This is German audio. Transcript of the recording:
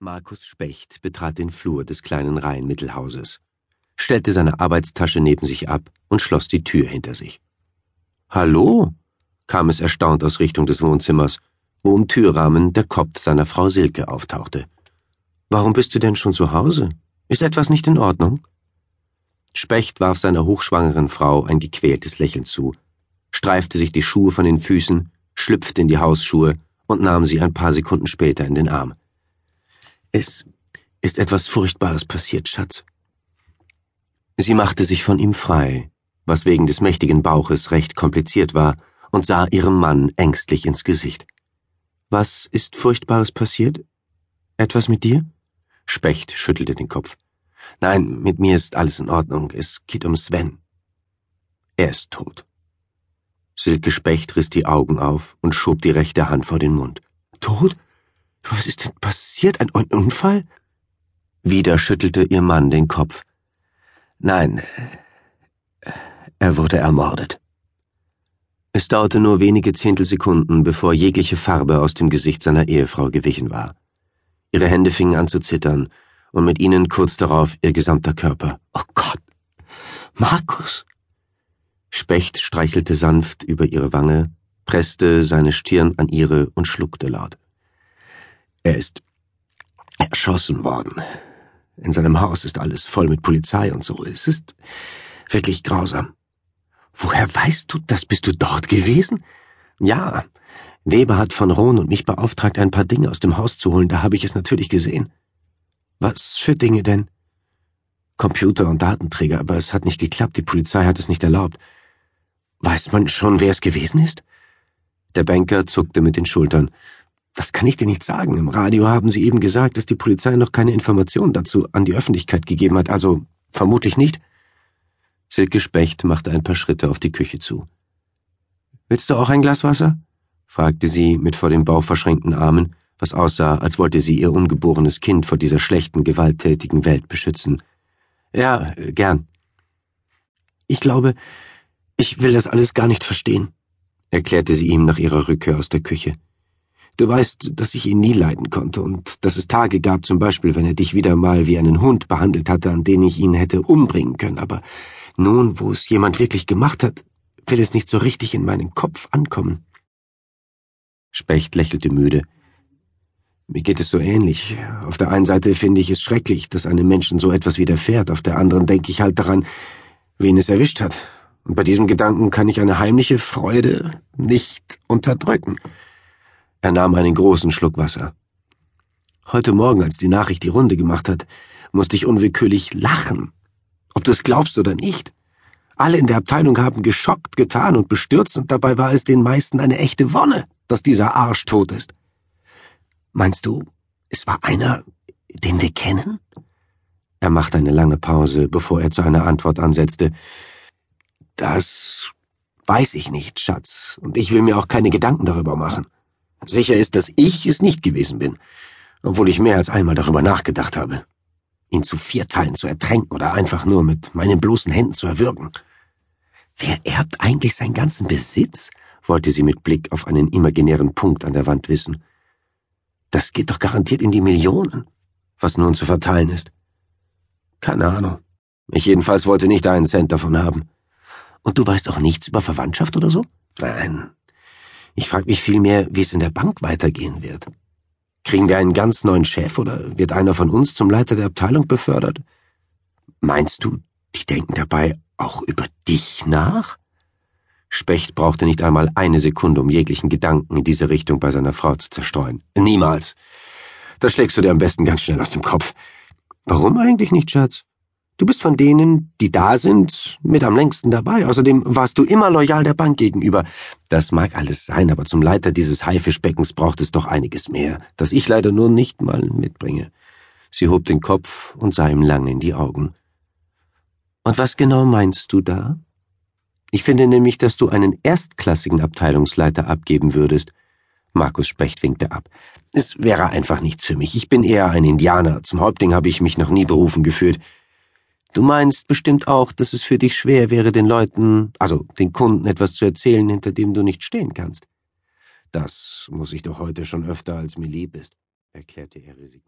Markus Specht betrat den Flur des kleinen Reihenmittelhauses, stellte seine Arbeitstasche neben sich ab und schloss die Tür hinter sich. Hallo? kam es erstaunt aus Richtung des Wohnzimmers, wo im Türrahmen der Kopf seiner Frau Silke auftauchte. Warum bist du denn schon zu Hause? Ist etwas nicht in Ordnung? Specht warf seiner hochschwangeren Frau ein gequältes Lächeln zu, streifte sich die Schuhe von den Füßen, schlüpfte in die Hausschuhe und nahm sie ein paar Sekunden später in den Arm. Es ist etwas Furchtbares passiert, Schatz. Sie machte sich von ihm frei, was wegen des mächtigen Bauches recht kompliziert war, und sah ihrem Mann ängstlich ins Gesicht. Was ist Furchtbares passiert? Etwas mit dir? Specht schüttelte den Kopf. Nein, mit mir ist alles in Ordnung. Es geht um Sven. Er ist tot. Silke Specht riss die Augen auf und schob die rechte Hand vor den Mund. Tot? Was ist denn passiert? Ein Unfall? Wieder schüttelte ihr Mann den Kopf. Nein, er wurde ermordet. Es dauerte nur wenige Zehntelsekunden, bevor jegliche Farbe aus dem Gesicht seiner Ehefrau gewichen war. Ihre Hände fingen an zu zittern, und mit ihnen kurz darauf ihr gesamter Körper. Oh Gott. Markus. Specht streichelte sanft über ihre Wange, presste seine Stirn an ihre und schluckte laut. Er ist erschossen worden. In seinem Haus ist alles voll mit Polizei und so. Es ist wirklich grausam. Woher weißt du das? Bist du dort gewesen? Ja. Weber hat von Rohn und mich beauftragt, ein paar Dinge aus dem Haus zu holen. Da habe ich es natürlich gesehen. Was für Dinge denn? Computer und Datenträger, aber es hat nicht geklappt. Die Polizei hat es nicht erlaubt. Weiß man schon, wer es gewesen ist? Der Banker zuckte mit den Schultern. Das kann ich dir nicht sagen. Im Radio haben sie eben gesagt, dass die Polizei noch keine Informationen dazu an die Öffentlichkeit gegeben hat, also vermutlich nicht. Silke Specht machte ein paar Schritte auf die Küche zu. Willst du auch ein Glas Wasser? fragte sie mit vor dem Bauch verschränkten Armen, was aussah, als wollte sie ihr ungeborenes Kind vor dieser schlechten, gewalttätigen Welt beschützen. Ja, gern. Ich glaube, ich will das alles gar nicht verstehen, erklärte sie ihm nach ihrer Rückkehr aus der Küche. Du weißt, dass ich ihn nie leiden konnte und dass es Tage gab, zum Beispiel, wenn er dich wieder mal wie einen Hund behandelt hatte, an den ich ihn hätte umbringen können. Aber nun, wo es jemand wirklich gemacht hat, will es nicht so richtig in meinen Kopf ankommen. Specht lächelte müde. Mir geht es so ähnlich. Auf der einen Seite finde ich es schrecklich, dass einem Menschen so etwas widerfährt, auf der anderen denke ich halt daran, wen es erwischt hat. Und bei diesem Gedanken kann ich eine heimliche Freude nicht unterdrücken. Er nahm einen großen Schluck Wasser. Heute Morgen, als die Nachricht die Runde gemacht hat, musste ich unwillkürlich lachen. Ob du es glaubst oder nicht. Alle in der Abteilung haben geschockt getan und bestürzt, und dabei war es den meisten eine echte Wonne, dass dieser Arsch tot ist. Meinst du, es war einer, den wir kennen? Er machte eine lange Pause, bevor er zu einer Antwort ansetzte. Das weiß ich nicht, Schatz, und ich will mir auch keine Gedanken darüber machen. Sicher ist, dass ich es nicht gewesen bin, obwohl ich mehr als einmal darüber nachgedacht habe, ihn zu vier Teilen zu ertränken oder einfach nur mit meinen bloßen Händen zu erwürgen. Wer erbt eigentlich seinen ganzen Besitz? wollte sie mit Blick auf einen imaginären Punkt an der Wand wissen. Das geht doch garantiert in die Millionen, was nun zu verteilen ist. Keine Ahnung. Ich jedenfalls wollte nicht einen Cent davon haben. Und du weißt auch nichts über Verwandtschaft oder so? Nein, ich frage mich vielmehr, wie es in der Bank weitergehen wird. Kriegen wir einen ganz neuen Chef oder wird einer von uns zum Leiter der Abteilung befördert? Meinst du, die denken dabei auch über dich nach? Specht brauchte nicht einmal eine Sekunde, um jeglichen Gedanken in diese Richtung bei seiner Frau zu zerstreuen. Niemals. Das schlägst du dir am besten ganz schnell aus dem Kopf. Warum eigentlich nicht, Schatz? Du bist von denen, die da sind, mit am längsten dabei. Außerdem warst du immer loyal der Bank gegenüber. Das mag alles sein, aber zum Leiter dieses Haifischbeckens braucht es doch einiges mehr, das ich leider nur nicht mal mitbringe. Sie hob den Kopf und sah ihm lang in die Augen. Und was genau meinst du da? Ich finde nämlich, dass du einen erstklassigen Abteilungsleiter abgeben würdest. Markus Specht winkte ab. Es wäre einfach nichts für mich. Ich bin eher ein Indianer. Zum Häuptling habe ich mich noch nie berufen gefühlt. Du meinst bestimmt auch, dass es für dich schwer wäre, den Leuten, also den Kunden, etwas zu erzählen, hinter dem du nicht stehen kannst. Das muss ich doch heute schon öfter, als mir lieb ist, erklärte er resigniert.